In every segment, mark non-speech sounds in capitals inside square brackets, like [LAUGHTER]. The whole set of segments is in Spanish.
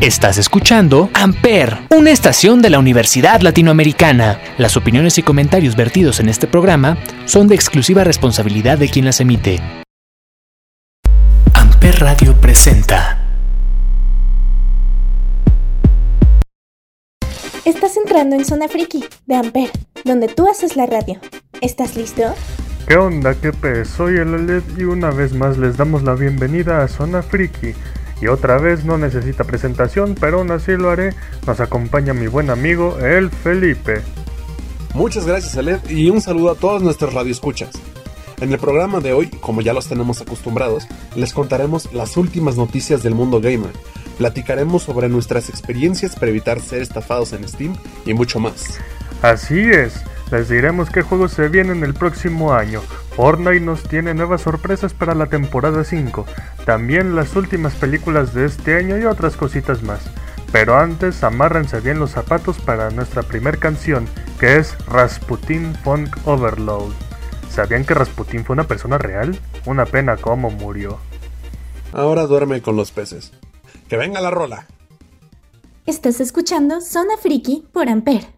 Estás escuchando Amper, una estación de la Universidad Latinoamericana. Las opiniones y comentarios vertidos en este programa son de exclusiva responsabilidad de quien las emite. Amper Radio presenta. Estás entrando en Zona Friki de Amper, donde tú haces la radio. ¿Estás listo? ¿Qué onda? ¿Qué pez? Soy el Aled y una vez más les damos la bienvenida a Zona Friki y otra vez no necesita presentación, pero aún así lo haré. Nos acompaña mi buen amigo, el Felipe. Muchas gracias, Aled, y un saludo a todos nuestros radioescuchas. En el programa de hoy, como ya los tenemos acostumbrados, les contaremos las últimas noticias del mundo gamer. Platicaremos sobre nuestras experiencias para evitar ser estafados en Steam y mucho más. Así es, les diremos qué juegos se vienen el próximo año. Fortnite nos tiene nuevas sorpresas para la temporada 5, también las últimas películas de este año y otras cositas más. Pero antes, amárrense bien los zapatos para nuestra primer canción, que es Rasputin Funk Overload. ¿Sabían que Rasputin fue una persona real? Una pena cómo murió. Ahora duerme con los peces. ¡Que venga la rola! Estás escuchando Zona Friki por Amper.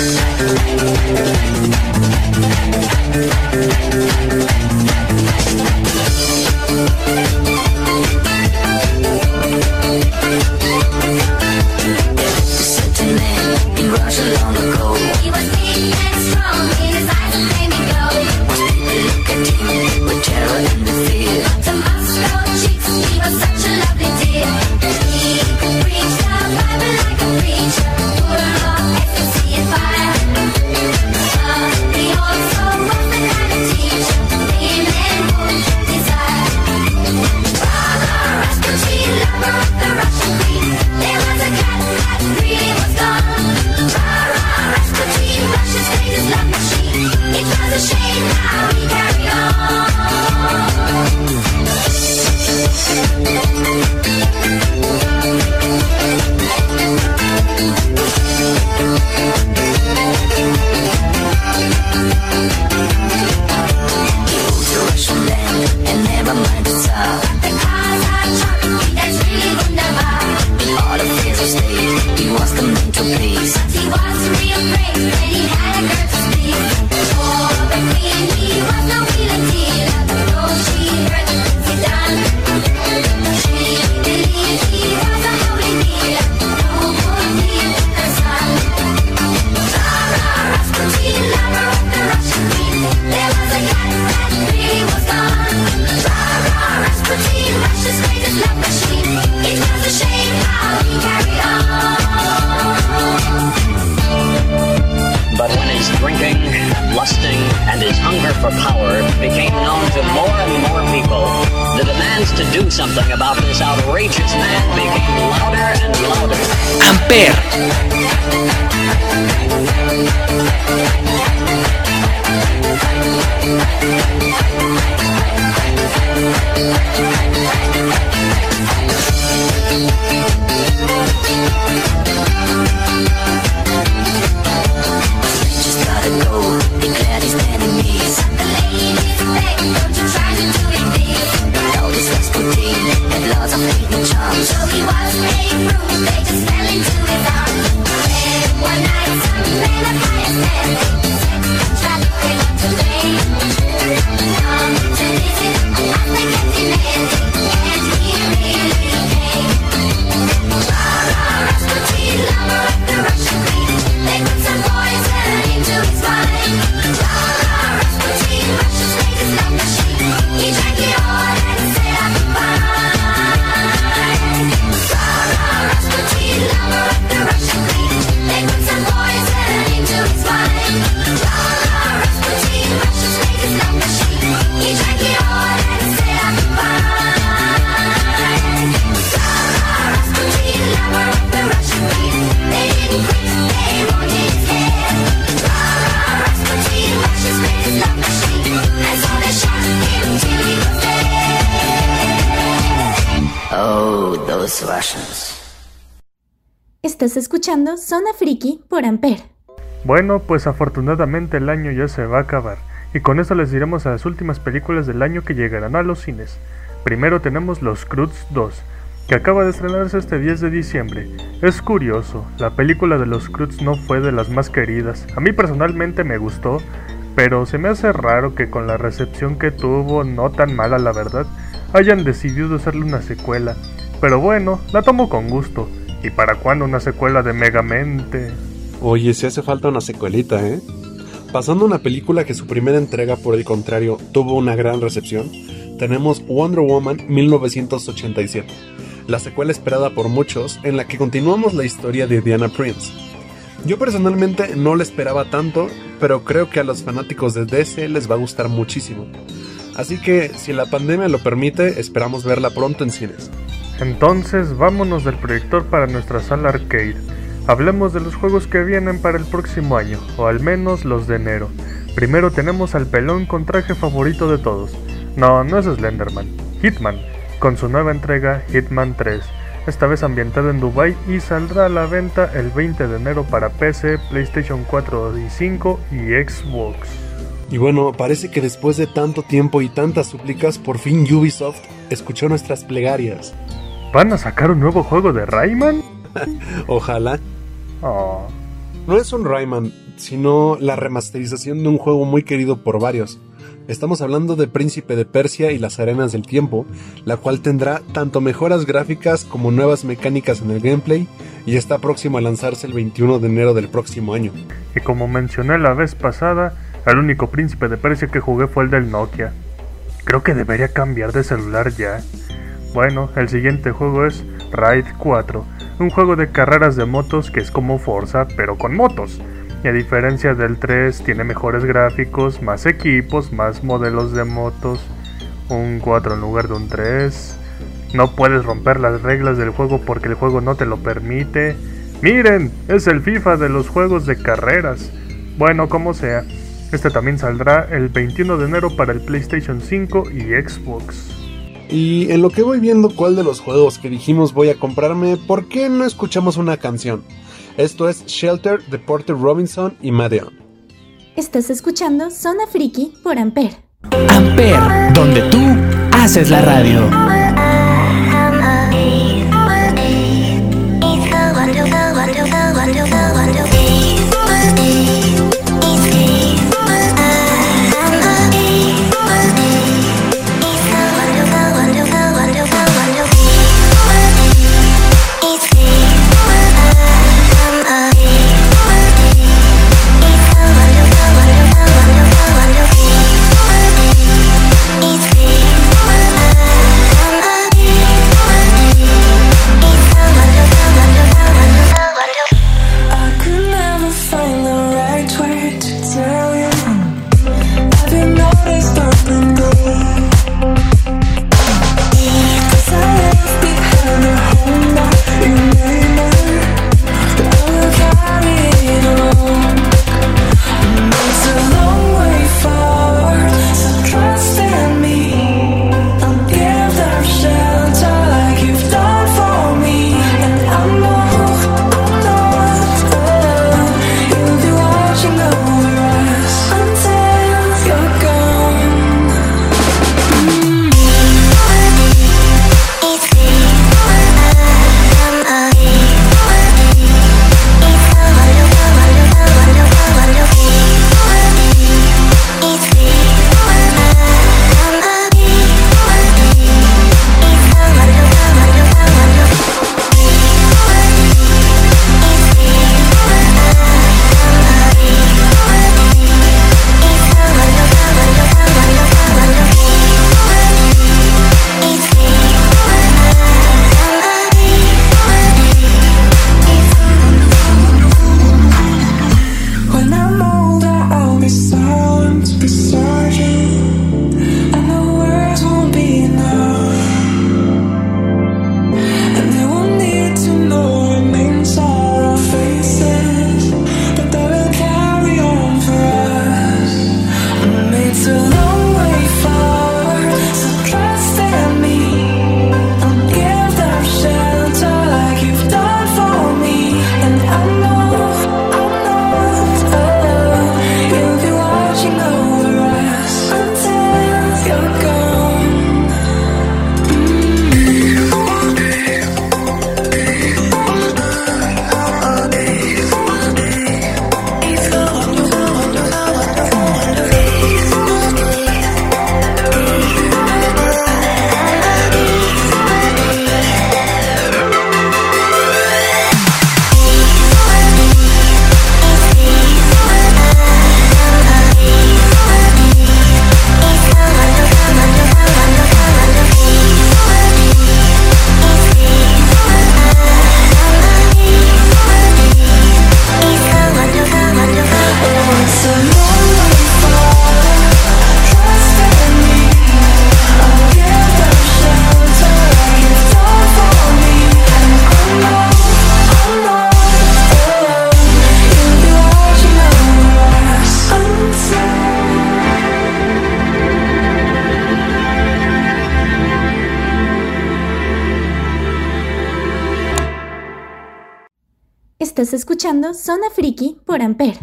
So Estás escuchando Zona Friki por Amper. Bueno, pues afortunadamente el año ya se va a acabar. Y con eso les diremos a las últimas películas del año que llegarán a los cines. Primero tenemos Los Cruz 2, que acaba de estrenarse este 10 de diciembre. Es curioso, la película de Los Cruz no fue de las más queridas. A mí personalmente me gustó, pero se me hace raro que con la recepción que tuvo, no tan mala la verdad, hayan decidido hacerle una secuela. Pero bueno, la tomo con gusto. ¿Y para cuándo una secuela de Megamente? Oye, si hace falta una secuelita, ¿eh? Pasando una película que su primera entrega, por el contrario, tuvo una gran recepción, tenemos Wonder Woman 1987, la secuela esperada por muchos, en la que continuamos la historia de Diana Prince. Yo personalmente no la esperaba tanto, pero creo que a los fanáticos de DC les va a gustar muchísimo. Así que, si la pandemia lo permite, esperamos verla pronto en cines. Entonces, vámonos del proyector para nuestra sala arcade. Hablemos de los juegos que vienen para el próximo año, o al menos los de enero. Primero tenemos al pelón con traje favorito de todos. No, no es Slenderman, Hitman, con su nueva entrega Hitman 3, esta vez ambientada en Dubai y saldrá a la venta el 20 de enero para PC, PlayStation 4 y 5 y Xbox. Y bueno, parece que después de tanto tiempo y tantas súplicas, por fin Ubisoft escuchó nuestras plegarias. ¿Van a sacar un nuevo juego de Rayman? [LAUGHS] Ojalá. Oh. No es un Rayman, sino la remasterización de un juego muy querido por varios. Estamos hablando de Príncipe de Persia y las Arenas del Tiempo, la cual tendrá tanto mejoras gráficas como nuevas mecánicas en el gameplay y está próximo a lanzarse el 21 de enero del próximo año. Y como mencioné la vez pasada, el único Príncipe de Persia que jugué fue el del Nokia. Creo que debería cambiar de celular ya. Bueno, el siguiente juego es Ride 4, un juego de carreras de motos que es como Forza, pero con motos. Y a diferencia del 3, tiene mejores gráficos, más equipos, más modelos de motos, un 4 en lugar de un 3. No puedes romper las reglas del juego porque el juego no te lo permite. Miren, es el FIFA de los juegos de carreras. Bueno, como sea, este también saldrá el 21 de enero para el PlayStation 5 y Xbox. Y en lo que voy viendo cuál de los juegos que dijimos voy a comprarme, ¿por qué no escuchamos una canción? Esto es Shelter de Porter Robinson y Madeon. Estás escuchando Zona Friki por Amper. Amper, donde tú haces la radio. Estás escuchando Zona Friki por Amper.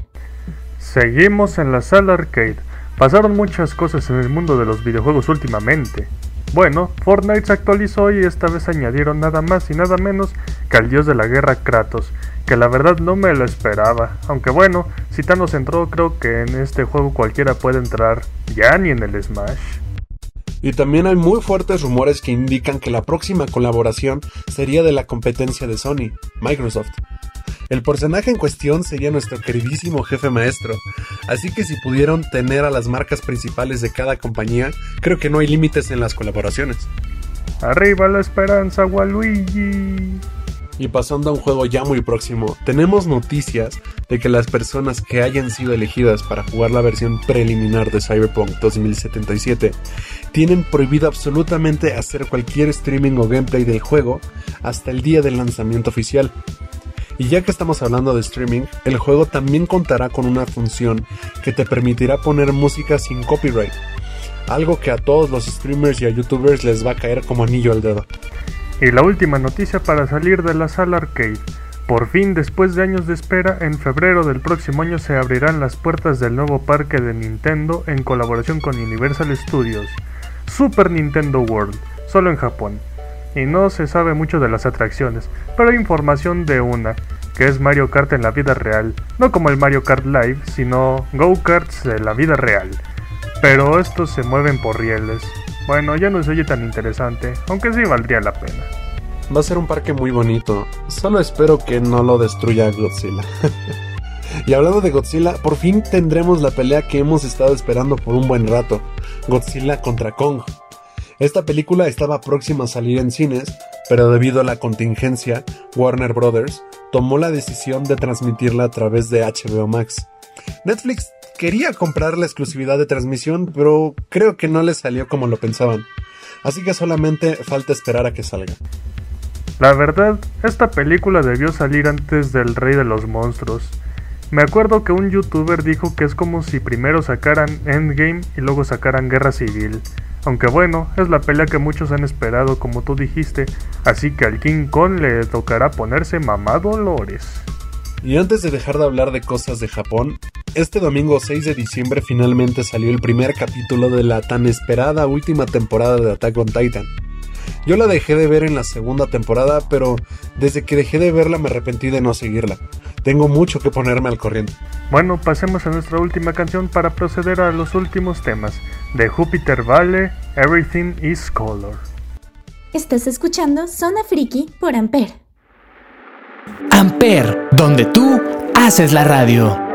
Seguimos en la sala arcade. Pasaron muchas cosas en el mundo de los videojuegos últimamente. Bueno, Fortnite se actualizó y esta vez añadieron nada más y nada menos que al dios de la guerra Kratos, que la verdad no me lo esperaba. Aunque bueno, si Thanos entró, creo que en este juego cualquiera puede entrar, ya ni en el Smash. Y también hay muy fuertes rumores que indican que la próxima colaboración sería de la competencia de Sony, Microsoft. El personaje en cuestión sería nuestro queridísimo jefe maestro, así que si pudieron tener a las marcas principales de cada compañía, creo que no hay límites en las colaboraciones. Arriba la esperanza, Waluigi. Y pasando a un juego ya muy próximo, tenemos noticias de que las personas que hayan sido elegidas para jugar la versión preliminar de Cyberpunk 2077 tienen prohibido absolutamente hacer cualquier streaming o gameplay del juego hasta el día del lanzamiento oficial. Y ya que estamos hablando de streaming, el juego también contará con una función que te permitirá poner música sin copyright. Algo que a todos los streamers y a youtubers les va a caer como anillo al dedo. Y la última noticia para salir de la sala arcade. Por fin, después de años de espera, en febrero del próximo año se abrirán las puertas del nuevo parque de Nintendo en colaboración con Universal Studios, Super Nintendo World, solo en Japón y no se sabe mucho de las atracciones, pero hay información de una, que es Mario Kart en la vida real, no como el Mario Kart Live, sino go-karts de la vida real. Pero estos se mueven por rieles. Bueno, ya no se oye tan interesante, aunque sí valdría la pena. Va a ser un parque muy bonito, solo espero que no lo destruya Godzilla. [LAUGHS] y hablando de Godzilla, por fin tendremos la pelea que hemos estado esperando por un buen rato, Godzilla contra Kong. Esta película estaba próxima a salir en cines, pero debido a la contingencia, Warner Brothers tomó la decisión de transmitirla a través de HBO Max. Netflix quería comprar la exclusividad de transmisión, pero creo que no le salió como lo pensaban. Así que solamente falta esperar a que salga. La verdad, esta película debió salir antes del Rey de los Monstruos. Me acuerdo que un youtuber dijo que es como si primero sacaran Endgame y luego sacaran Guerra Civil. Aunque bueno, es la pelea que muchos han esperado como tú dijiste, así que al King Kong le tocará ponerse mamá Dolores. Y antes de dejar de hablar de cosas de Japón, este domingo 6 de diciembre finalmente salió el primer capítulo de la tan esperada última temporada de Attack on Titan. Yo la dejé de ver en la segunda temporada, pero desde que dejé de verla me arrepentí de no seguirla. Tengo mucho que ponerme al corriente. Bueno, pasemos a nuestra última canción para proceder a los últimos temas. De Júpiter Vale, Everything is Color. Estás escuchando Zona Friki por Amper. Amper, donde tú haces la radio.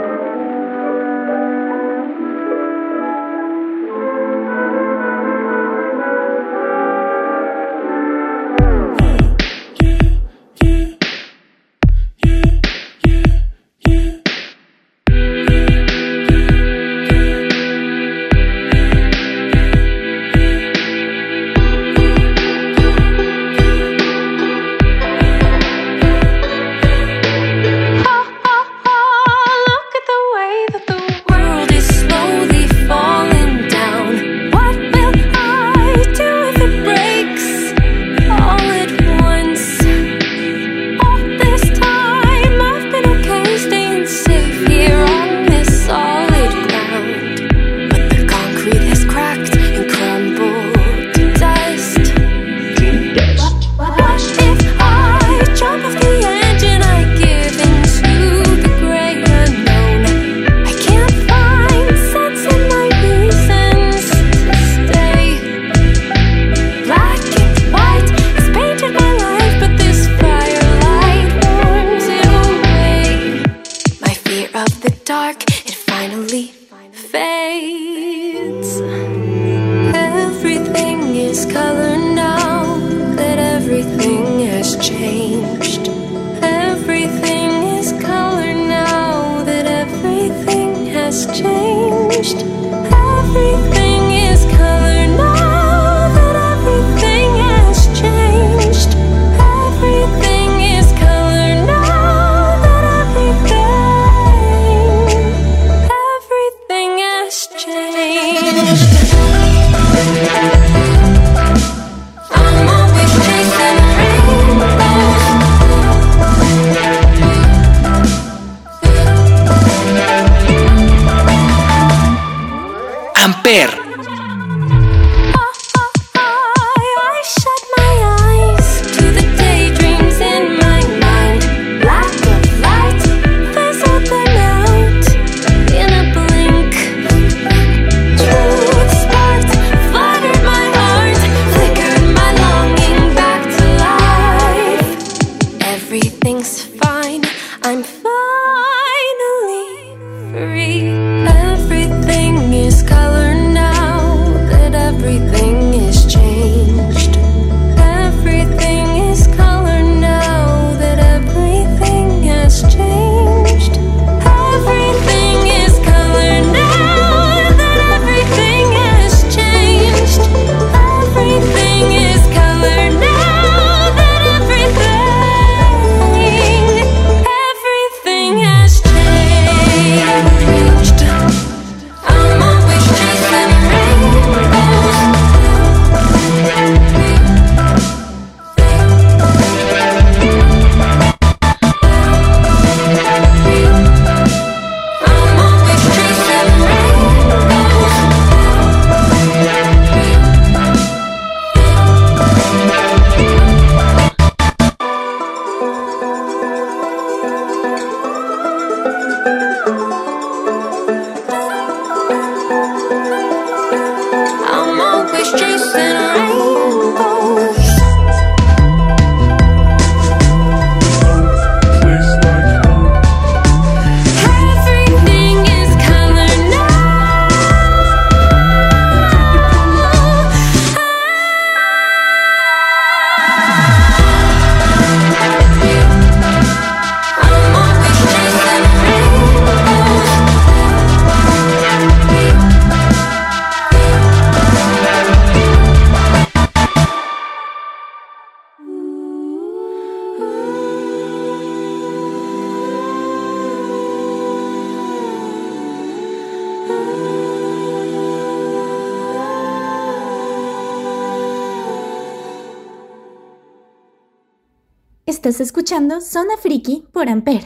Estás escuchando Zona Friki por Amper.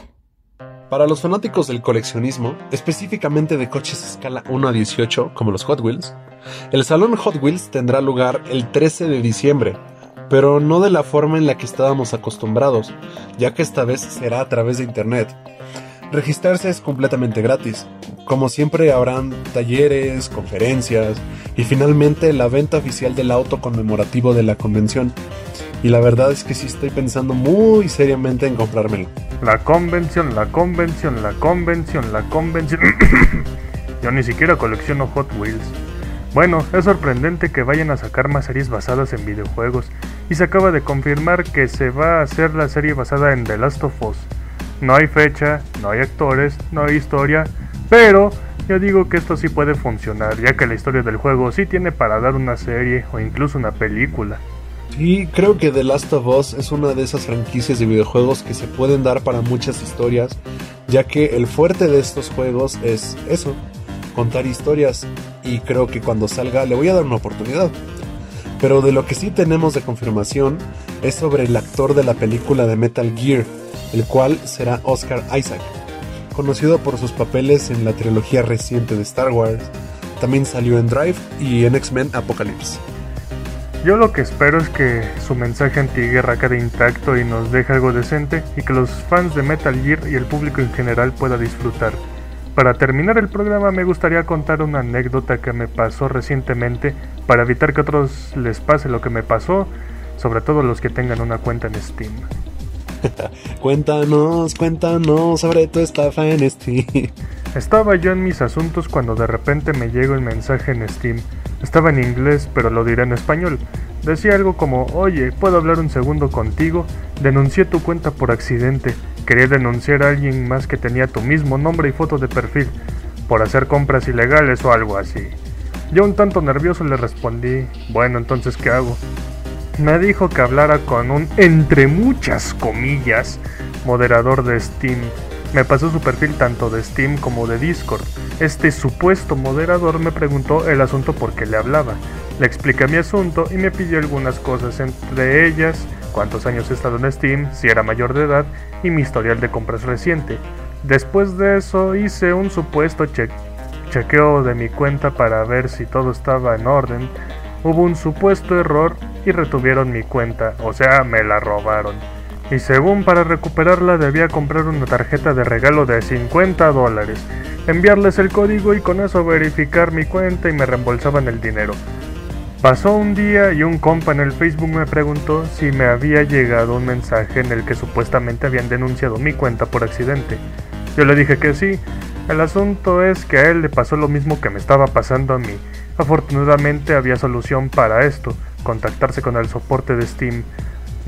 Para los fanáticos del coleccionismo, específicamente de coches a escala 1 a 18, como los Hot Wheels, el Salón Hot Wheels tendrá lugar el 13 de diciembre, pero no de la forma en la que estábamos acostumbrados, ya que esta vez será a través de Internet. Registrarse es completamente gratis. Como siempre habrán talleres, conferencias y finalmente la venta oficial del auto conmemorativo de la convención, y la verdad es que sí estoy pensando muy seriamente en comprármelo. La convención, la convención, la convención, la convención. [COUGHS] Yo ni siquiera colecciono Hot Wheels. Bueno, es sorprendente que vayan a sacar más series basadas en videojuegos y se acaba de confirmar que se va a hacer la serie basada en The Last of Us. No hay fecha, no hay actores, no hay historia, pero yo digo que esto sí puede funcionar, ya que la historia del juego sí tiene para dar una serie o incluso una película. Y creo que The Last of Us es una de esas franquicias de videojuegos que se pueden dar para muchas historias, ya que el fuerte de estos juegos es eso, contar historias, y creo que cuando salga le voy a dar una oportunidad. Pero de lo que sí tenemos de confirmación es sobre el actor de la película de Metal Gear, el cual será Oscar Isaac, conocido por sus papeles en la trilogía reciente de Star Wars, también salió en Drive y en X-Men Apocalypse. Yo lo que espero es que su mensaje antiguerra quede intacto y nos deje algo decente y que los fans de Metal Gear y el público en general pueda disfrutar. Para terminar el programa me gustaría contar una anécdota que me pasó recientemente para evitar que a otros les pase lo que me pasó, sobre todo los que tengan una cuenta en Steam. [LAUGHS] cuéntanos, cuéntanos sobre tu estafa en Steam. Estaba yo en mis asuntos cuando de repente me llegó el mensaje en Steam estaba en inglés, pero lo diré en español. Decía algo como, oye, ¿puedo hablar un segundo contigo? Denuncié tu cuenta por accidente. Quería denunciar a alguien más que tenía tu mismo nombre y foto de perfil, por hacer compras ilegales o algo así. Yo un tanto nervioso le respondí, bueno, entonces ¿qué hago? Me dijo que hablara con un, entre muchas comillas, moderador de Steam me pasó su perfil tanto de Steam como de Discord. Este supuesto moderador me preguntó el asunto por qué le hablaba. Le expliqué mi asunto y me pidió algunas cosas, entre ellas cuántos años he estado en Steam, si era mayor de edad y mi historial de compras reciente. Después de eso hice un supuesto chequeo de mi cuenta para ver si todo estaba en orden, hubo un supuesto error y retuvieron mi cuenta, o sea, me la robaron. Y según para recuperarla debía comprar una tarjeta de regalo de 50 dólares, enviarles el código y con eso verificar mi cuenta y me reembolsaban el dinero. Pasó un día y un compa en el Facebook me preguntó si me había llegado un mensaje en el que supuestamente habían denunciado mi cuenta por accidente. Yo le dije que sí. El asunto es que a él le pasó lo mismo que me estaba pasando a mí. Afortunadamente había solución para esto, contactarse con el soporte de Steam.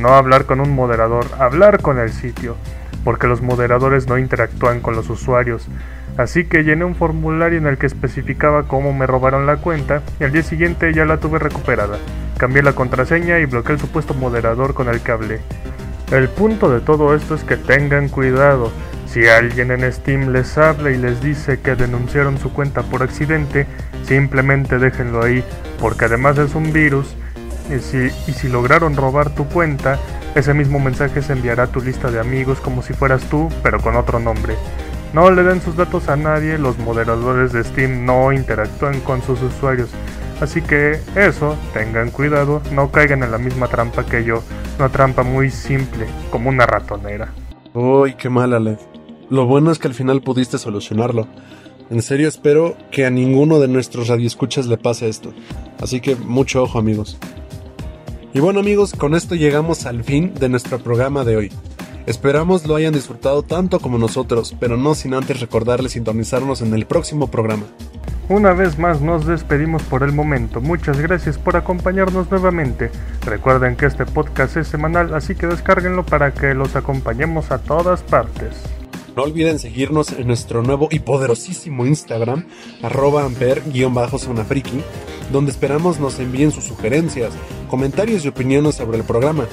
No hablar con un moderador, hablar con el sitio, porque los moderadores no interactúan con los usuarios. Así que llené un formulario en el que especificaba cómo me robaron la cuenta y al día siguiente ya la tuve recuperada. Cambié la contraseña y bloqueé el supuesto moderador con el que hablé. El punto de todo esto es que tengan cuidado. Si alguien en Steam les habla y les dice que denunciaron su cuenta por accidente, simplemente déjenlo ahí, porque además es un virus y si, y si lograron robar tu cuenta, ese mismo mensaje se enviará a tu lista de amigos como si fueras tú, pero con otro nombre. No le den sus datos a nadie, los moderadores de Steam no interactúan con sus usuarios. Así que eso, tengan cuidado, no caigan en la misma trampa que yo, una trampa muy simple, como una ratonera. Uy, qué mal, Ale. Lo bueno es que al final pudiste solucionarlo. En serio espero que a ninguno de nuestros radioescuchas le pase esto. Así que mucho ojo amigos. Y bueno amigos, con esto llegamos al fin de nuestro programa de hoy. Esperamos lo hayan disfrutado tanto como nosotros, pero no sin antes recordarles sintonizarnos en el próximo programa. Una vez más nos despedimos por el momento. Muchas gracias por acompañarnos nuevamente. Recuerden que este podcast es semanal, así que descárguenlo para que los acompañemos a todas partes. No olviden seguirnos en nuestro nuevo y poderosísimo Instagram, arroba amper-zonafriki, donde esperamos nos envíen sus sugerencias, comentarios y opiniones sobre el programa.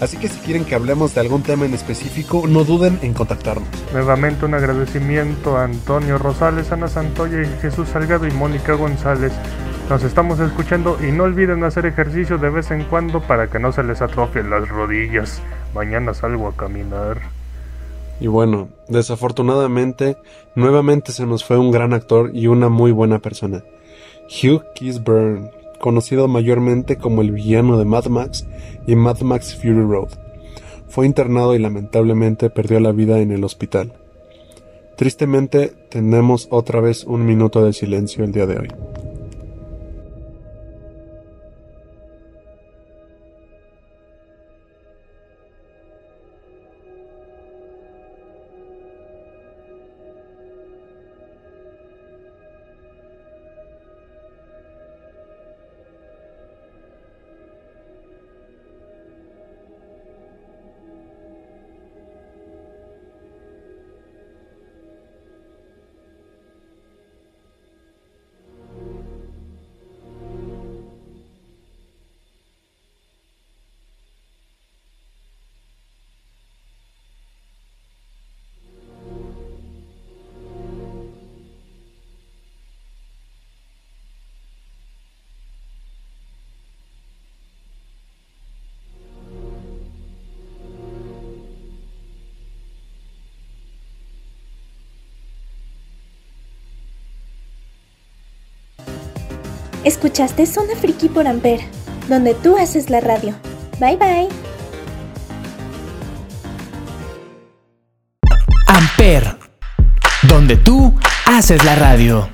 Así que si quieren que hablemos de algún tema en específico, no duden en contactarnos. Nuevamente un agradecimiento a Antonio Rosales, Ana Santoya y Jesús Salgado y Mónica González. Nos estamos escuchando y no olviden hacer ejercicio de vez en cuando para que no se les atrofien las rodillas. Mañana salgo a caminar. Y bueno, desafortunadamente, nuevamente se nos fue un gran actor y una muy buena persona. Hugh Keysburn, conocido mayormente como el villano de Mad Max y Mad Max Fury Road. Fue internado y lamentablemente perdió la vida en el hospital. Tristemente, tenemos otra vez un minuto de silencio el día de hoy. Escuchaste Zona Friki por Amper, donde tú haces la radio. Bye bye. Amper, donde tú haces la radio.